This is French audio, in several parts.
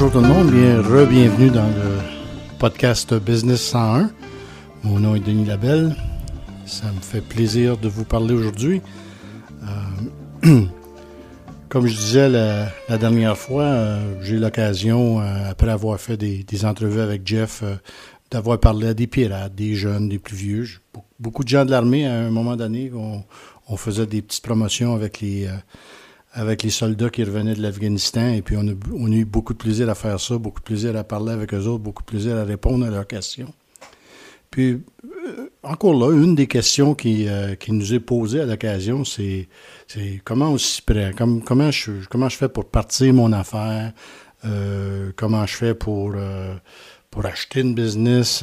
bonjour tout le monde. Bien, re-bienvenue dans le podcast Business 101. Mon nom est Denis Labelle. Ça me fait plaisir de vous parler aujourd'hui. Euh, comme je disais la, dernière fois, euh, j'ai eu l'occasion, euh, après avoir fait des, entrevues avec Jeff, d'avoir parlé à des pirates, des jeunes, des plus vieux. Beaucoup de gens de l'armée, à un moment donné, on, on, faisait des petites promotions avec les avec les soldats qui revenaient de l'Afghanistan. Et puis, on a, eu beaucoup de plaisir à faire ça, beaucoup de plaisir à parler avec eux autres, beaucoup de plaisir à répondre à leurs questions. Puis, euh, encore là, une des questions qui, euh, qui nous est posée à l'occasion, c'est, comment on s'y prend, comment, je, comment je fais pour partir mon affaire, euh, comment je fais pour, pour acheter une business,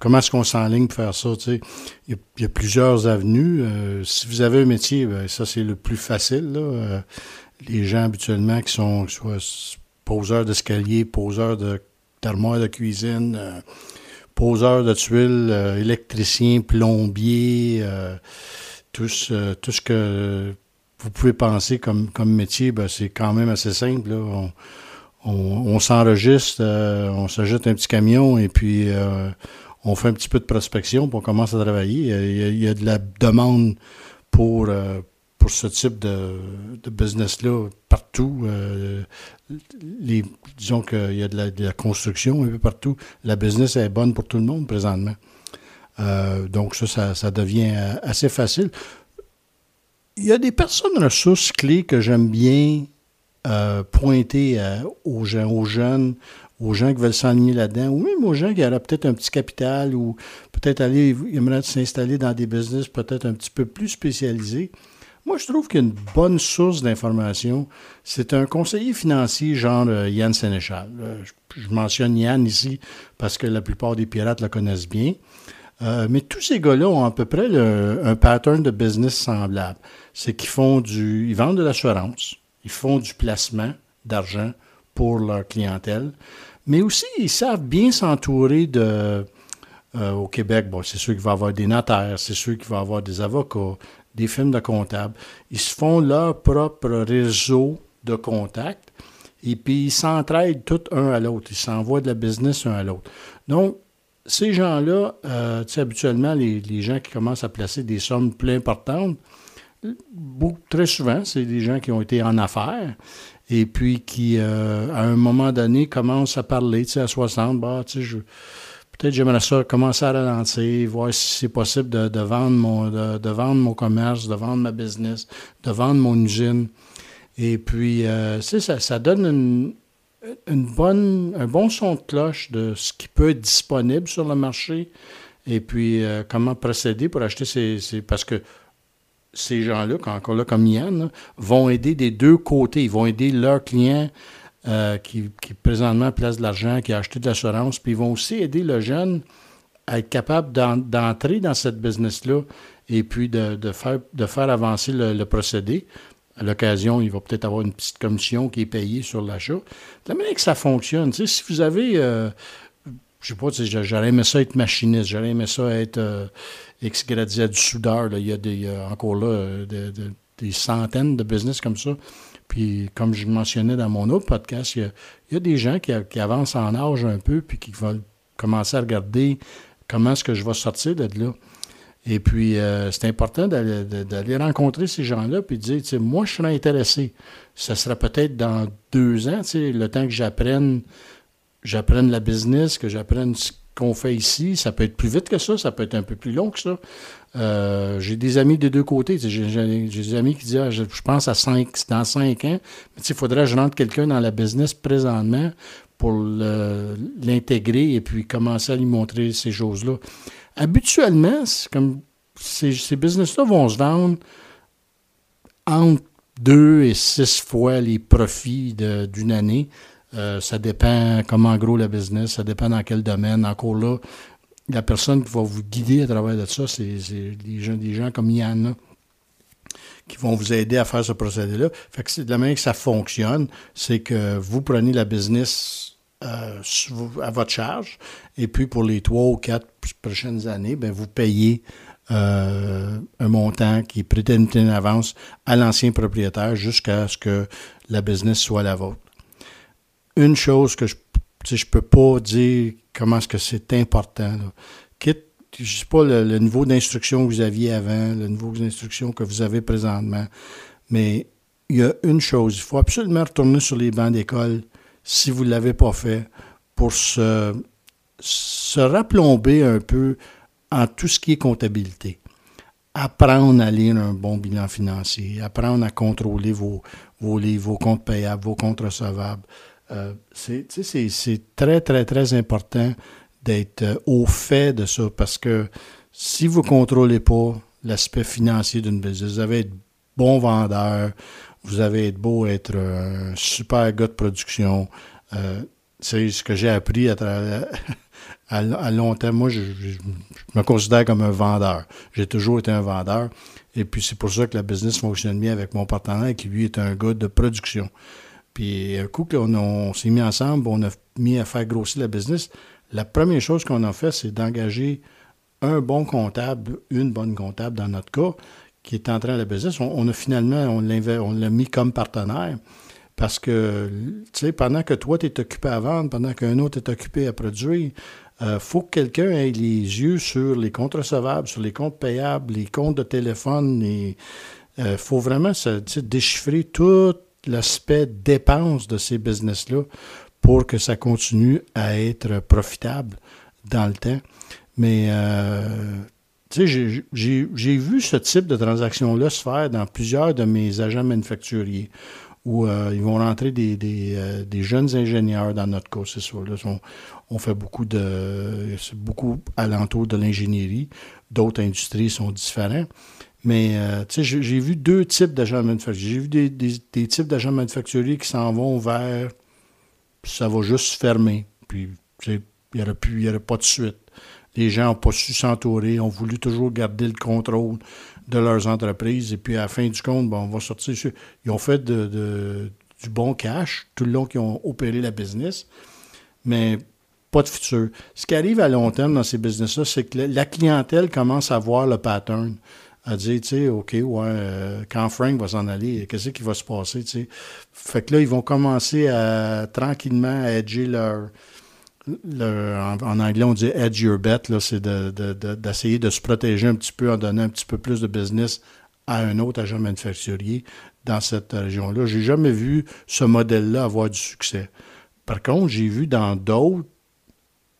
comment est-ce qu'on s'enligne pour faire ça? Il, y a, plusieurs avenues. Euh, si vous avez un métier, ben, ça c'est le plus facile. Euh, les gens habituellement qui sont soit poseurs d'escalier, poseurs d'armoires de, cuisine, euh, poseurs de tuiles, électriciens, plombiers, tout, ce, que vous pouvez penser comme, métier, ben, c'est quand même assez simple s'enregistre, euh, on s'ajoute un petit camion et puis euh, on fait un petit peu de prospection pour on commence à travailler. Il y a, de la demande pour, euh, ce type de, business-là partout. les, disons qu'il y a de la, construction un peu partout. La business est bonne pour tout le monde présentement. donc ça, ça, devient assez facile. Il y a des personnes ressources clés que j'aime bien euh, pointer euh, aux, gens, aux jeunes, aux gens qui veulent s'enligner là-dedans, ou même aux gens qui auraient peut-être un petit capital ou peut-être aller, aimeraient s'installer dans des business peut-être un petit peu plus spécialisés. Moi, je trouve qu'une bonne source d'information, c'est un conseiller financier genre euh, Yann Sénéchal. je, mentionne Yann ici parce que la plupart des pirates le connaissent bien. mais tous ces gars-là ont à peu près un pattern de business semblable. C'est qu'ils font du. Ils vendent de l'assurance. Ils font du placement d'argent pour leur clientèle. Mais aussi, ils savent bien s'entourer de. Euh, au Québec, bon, c'est sûr qu'il va y avoir des notaires, c'est sûr qu'il va y avoir des avocats, des firmes de comptables. Ils se font leur propre réseau de contacts et puis ils s'entraident tout un à l'autre. Ils s'envoient de la business un à l'autre. Donc, ces gens-là, euh, tu sais, habituellement, les, les, gens qui commencent à placer des sommes plus importantes, très souvent, c'est des gens qui ont été en affaires et puis qui, euh, à un moment donné, commencent à parler, tu sais, à 60, bah, tu sais, peut-être j'aimerais ça commencer à ralentir, voir si c'est possible de, vendre mon, de, vendre mon commerce, de vendre ma business, de vendre mon usine. Et puis, euh, ça, ça donne une, une bonne, un bon son de cloche de ce qui peut être disponible sur le marché et puis euh, comment procéder pour acheter ces parce que ces gens-là, encore là comme Yann, vont aider des deux côtés. Ils vont aider leurs clients euh, qui, présentement placent de l'argent, qui a acheté de l'assurance, puis ils vont aussi aider le jeune à être capable d'entrer dans cette business-là et puis de, faire, de faire avancer le, procédé. À l'occasion, il va peut-être avoir une petite commission qui est payée sur l'achat. De la manière que ça fonctionne, si vous avez, euh, je sais pas, j'aurais aimé ça être machiniste, j'aurais aimé ça être euh, ex-gradia du soudeur. Il, y a des, encore là euh, des centaines de business comme ça. Puis, comme je mentionnais dans mon autre podcast, il y a, des gens qui, avancent en âge un peu puis qui veulent commencer à regarder comment est-ce que je vais sortir de là. Et puis, euh, c'est important d'aller rencontrer ces gens-là puis de dire, tu sais, moi, je serais intéressé. Ça sera peut-être dans deux ans, tu sais, le temps que j'apprenne j'apprenne la business, que j'apprenne ce qu'on fait ici. Ça peut être plus vite que ça, ça peut être un peu plus long que ça. Euh, j'ai des amis des deux côtés. J'ai des amis qui disent ah, je, pense à cinq, dans cinq ans, mais il faudrait que je rentre quelqu'un dans la business présentement pour l'intégrer et puis commencer à lui montrer ces choses-là. Habituellement, comme ces, ces business-là vont se vendre entre deux et six fois les profits d'une année. Euh, ça dépend comment gros la business, ça dépend dans quel domaine. Encore là, la personne qui va vous guider à travers de ça, c'est des gens, des gens comme Yann, qui vont vous aider à faire ce procédé-là. Fait que de la manière que ça fonctionne, c'est que vous prenez la business euh, à votre charge, et puis pour les trois ou quatre prochaines années, ben vous payez euh, un montant qui est prédéterminé en avance à l'ancien propriétaire jusqu'à ce que la business soit la vôtre. Une chose que je ne peux pas dire comment est-ce que c'est important. Quitte, je ne sais pas le, niveau d'instruction que vous aviez avant, le niveau d'instruction que vous avez présentement, mais il y a une chose, il faut absolument retourner sur les bancs d'école si vous ne l'avez pas fait pour se, se raplomber un peu en tout ce qui est comptabilité. Apprendre à lire un bon bilan financier, apprendre à contrôler vos, vos livres, vos comptes payables, vos comptes recevables. Euh, c'est très, très, très important d'être euh, au fait de ça parce que si vous ne contrôlez pas l'aspect financier d'une business, vous avez être bon vendeur, vous avez être beau être un super gars de production. Euh, c'est ce que j'ai appris à, à, long terme. Moi, je, me considère comme un vendeur. J'ai toujours été un vendeur. Et puis, c'est pour ça que la business fonctionne bien avec mon partenaire qui, lui, est un gars de production. Puis, un coup qu'on on, s'est mis ensemble, on a mis à faire grossir la business, la première chose qu'on a fait, c'est d'engager un bon comptable, une bonne comptable dans notre cas, qui est entré à la business. On, a finalement, on l'a mis comme partenaire. Parce que, tu sais, pendant que toi, tu es occupé à vendre, pendant qu'un autre est occupé à produire, il euh, faut que quelqu'un ait les yeux sur les comptes recevables, sur les comptes payables, les comptes de téléphone. Il euh, faut vraiment se, déchiffrer tout l'aspect dépense de ces business-là pour que ça continue à être profitable dans le temps. Mais, euh, tu sais, j'ai vu ce type de transaction-là se faire dans plusieurs de mes agents manufacturiers où euh, ils vont rentrer des, euh, des, jeunes ingénieurs dans notre cas, c'est ça. on, fait beaucoup de. Beaucoup alentour de l'ingénierie. D'autres industries sont différents. Mais euh, j'ai vu deux types d'agents manufacturiers. J'ai vu des, des, types d'agents manufacturiers qui s'en vont vers ça va juste fermer. Puis il n'y aurait, aurait pas de suite. Les gens n'ont pas su s'entourer, ont voulu toujours garder le contrôle de leurs entreprises. Et puis, à la fin du compte, on va sortir. Ils ont fait de, du bon cash tout le long qu'ils ont opéré la business, mais pas de futur. Ce qui arrive à long terme dans ces business-là, c'est que la clientèle commence à voir le pattern, à dire, tu sais, OK, ouais, euh, quand Frank va s'en aller, qu'est-ce qui va se passer, tu sais? Fait que là, ils vont commencer à tranquillement à edger leur, en, anglais, on dit edge your bet, c'est d'essayer de, se protéger un petit peu en donnant un petit peu plus de business à un autre agent manufacturier dans cette région-là. J'ai jamais vu ce modèle-là avoir du succès. Par contre, j'ai vu dans d'autres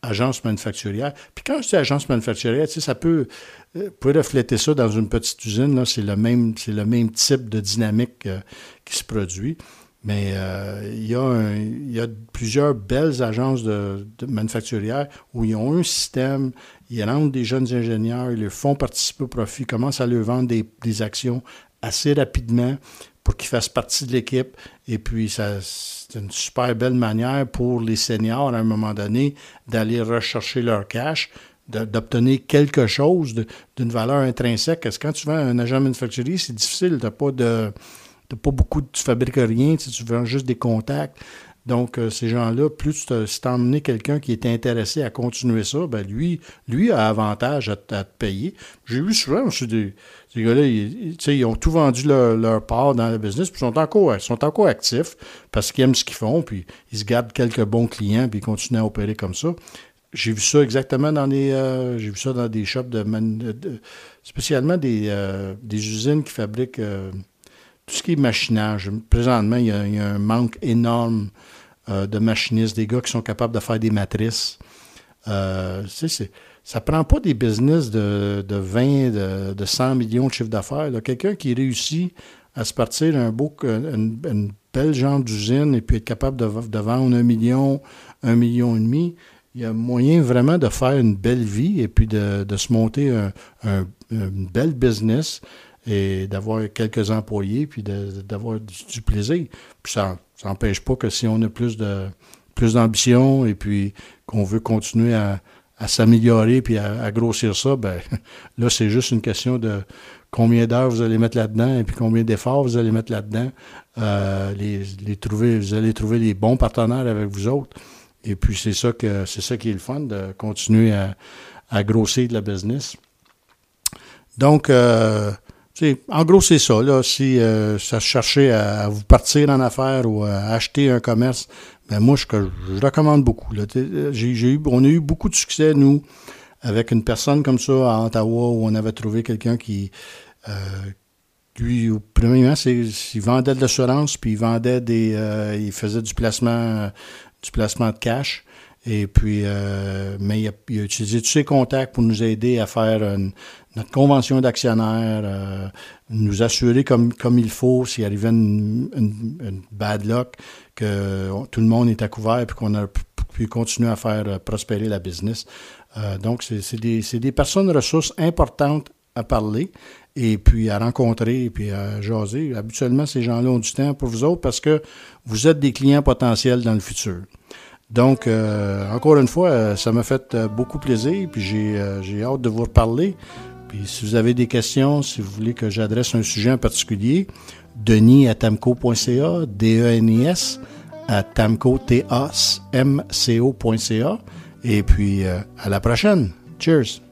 agences manufacturières. Puis quand je dis agence manufacturière, tu sais, ça peut, euh, refléter ça dans une petite usine. c'est le même, c'est le même type de dynamique euh, qui se produit. Mais euh, il, y a il, y a plusieurs belles agences de, manufacturières où ils ont un système, ils rendent des jeunes ingénieurs, ils leur font participer au profit, commencent à leur vendre des, actions assez rapidement pour qu'ils fassent partie de l'équipe. Et puis, c'est une super belle manière pour les seniors, à un moment donné, d'aller rechercher leur cash, d'obtenir quelque chose d'une valeur intrinsèque. Parce que quand tu vends un agent manufacturier, c'est difficile. Tu n'as pas de pas beaucoup, tu fabriques rien, tu vends juste des contacts. Donc, euh, ces gens-là, plus tu as emmené quelqu'un qui est intéressé à continuer ça, ben lui, lui a avantage à, te payer. J'ai vu souvent, des, ces gars-là, ils, ils, ont tout vendu leur, part dans le business, puis ils sont encore, sont encore actifs parce qu'ils aiment ce qu'ils font, puis ils se gardent quelques bons clients, puis ils continuent à opérer comme ça. J'ai vu ça exactement dans des, euh, j'ai vu ça dans des shops de, spécialement des, euh, des usines qui fabriquent tout ce qui est machinage. Présentement, il y a, un manque énorme euh, de machinistes, des gars qui sont capables de faire des matrices. Euh, ça ne prend pas des business de, 20, de, 100 millions de chiffre d'affaires. Quelqu'un qui réussit à se partir beau, une, belle genre d'usine et puis être capable de, vendre un million, un million et demi, il y a moyen vraiment de faire une belle vie et puis de, se monter un, un, une belle business et d'avoir quelques employés, puis d'avoir du, plaisir. Puis ça n'empêche pas que si on a plus de plus d'ambition et puis qu'on veut continuer à, s'améliorer puis à, grossir ça, ben là, c'est juste une question de combien d'heures vous allez mettre là-dedans et puis combien d'efforts vous allez mettre là-dedans. Euh, les, trouver, vous allez trouver les bons partenaires avec vous autres. Et puis c'est ça que c'est ça qui est le fun, de continuer à, à grossir de la business. Donc, euh, en gros, c'est ça. Là, si euh, ça cherchait à, vous partir en affaires ou à acheter un commerce, ben moi, je, recommande beaucoup. J'ai, eu, on a eu beaucoup de succès, nous, avec une personne comme ça à Ottawa, où on avait trouvé quelqu'un qui, euh, lui, premièrement, il vendait de l'assurance, puis il vendait des, euh, il faisait du placement, du placement de cash. Et puis, euh, mais il a, utilisé tous ses contacts pour nous aider à faire notre convention d'actionnaire, euh, nous assurer comme, comme il faut s'il arrivait une, une, bad luck, que tout le monde est à couvert et qu'on a pu continuer à faire euh, prospérer la business. donc, c'est des, des personnes ressources importantes à parler et puis à rencontrer et puis à jaser. Habituellement, ces gens-là ont du temps pour vous autres parce que vous êtes des clients potentiels dans le futur. Donc, euh, encore une fois, euh, ça m'a fait euh, beaucoup plaisir, puis j'ai hâte de vous reparler. Puis si vous avez des questions, si vous voulez que j'adresse un sujet en particulier, denis à tamco.ca, D-E-N-I-S, à tamco, T-A-M-C-O.ca. Et puis, à la prochaine. Cheers!